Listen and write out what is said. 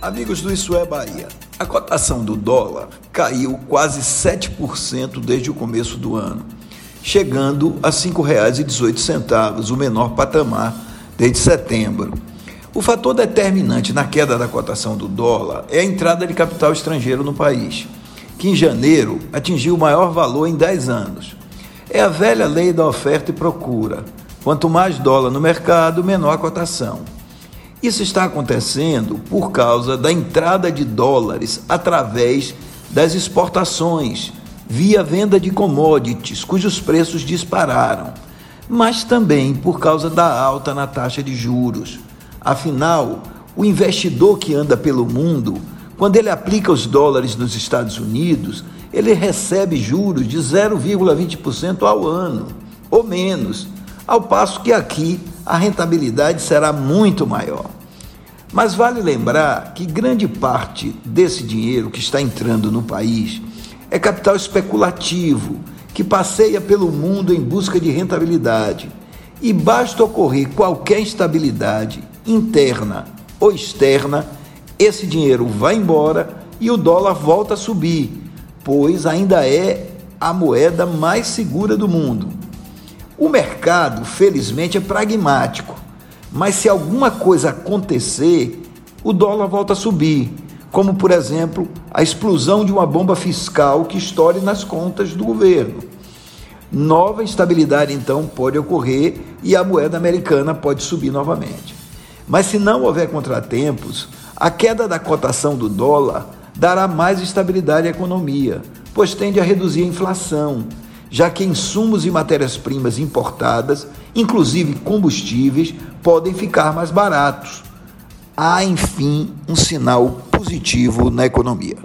Amigos do Isso é Bahia, a cotação do dólar caiu quase 7% desde o começo do ano, chegando a R$ 5,18, o menor patamar desde setembro. O fator determinante na queda da cotação do dólar é a entrada de capital estrangeiro no país, que em janeiro atingiu o maior valor em 10 anos. É a velha lei da oferta e procura. Quanto mais dólar no mercado, menor a cotação. Isso está acontecendo por causa da entrada de dólares através das exportações, via venda de commodities, cujos preços dispararam, mas também por causa da alta na taxa de juros. Afinal, o investidor que anda pelo mundo, quando ele aplica os dólares nos Estados Unidos, ele recebe juros de 0,20% ao ano, ou menos, ao passo que aqui a rentabilidade será muito maior. Mas vale lembrar que grande parte desse dinheiro que está entrando no país é capital especulativo que passeia pelo mundo em busca de rentabilidade. E basta ocorrer qualquer instabilidade interna ou externa, esse dinheiro vai embora e o dólar volta a subir, pois ainda é a moeda mais segura do mundo. O mercado, felizmente, é pragmático, mas se alguma coisa acontecer, o dólar volta a subir, como, por exemplo, a explosão de uma bomba fiscal que estoure nas contas do governo. Nova instabilidade, então, pode ocorrer e a moeda americana pode subir novamente. Mas se não houver contratempos, a queda da cotação do dólar dará mais estabilidade à economia, pois tende a reduzir a inflação já que insumos e matérias-primas importadas, inclusive combustíveis, podem ficar mais baratos. Há, enfim, um sinal positivo na economia.